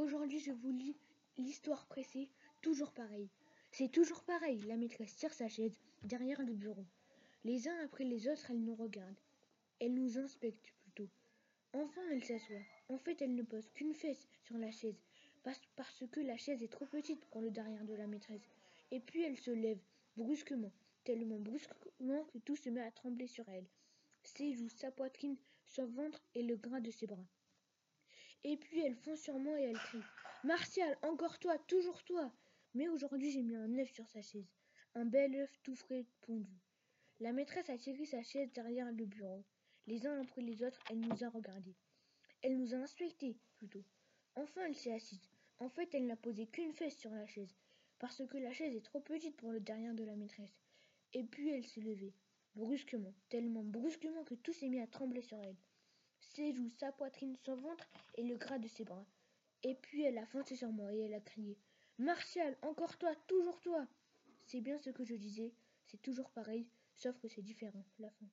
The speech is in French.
Aujourd'hui, je vous lis l'histoire pressée, toujours pareil. C'est toujours pareil. La maîtresse tire sa chaise derrière le bureau. Les uns après les autres, elle nous regarde. Elle nous inspecte plutôt. Enfin, elle s'assoit. En fait, elle ne pose qu'une fesse sur la chaise, parce, que la chaise est trop petite pour le derrière de la maîtresse. Et puis elle se lève, brusquement, tellement brusquement que tout se met à trembler sur elle. Ses joues, sa poitrine, son ventre et le gras de ses bras. Et puis elle fond sur moi et elle crie Martial, encore toi, toujours toi Mais aujourd'hui j'ai mis un œuf sur sa chaise, un bel œuf tout frais pondu. La maîtresse a tiré sa chaise derrière le bureau. Les uns après les autres, elle nous a regardés. Elle nous a inspectés, plutôt. Enfin, elle s'est assise. En fait, elle n'a posé qu'une fesse sur la chaise, parce que la chaise est trop petite pour le derrière de la maîtresse. Et puis elle s'est levée, brusquement, tellement brusquement que tout s'est mis à trembler sur elle. Ses joues, sa poitrine, son ventre et le gras de ses bras. Et puis elle a foncé sur moi et elle a crié Martial, encore toi, toujours toi C'est bien ce que je disais, c'est toujours pareil, sauf que c'est différent, la fin.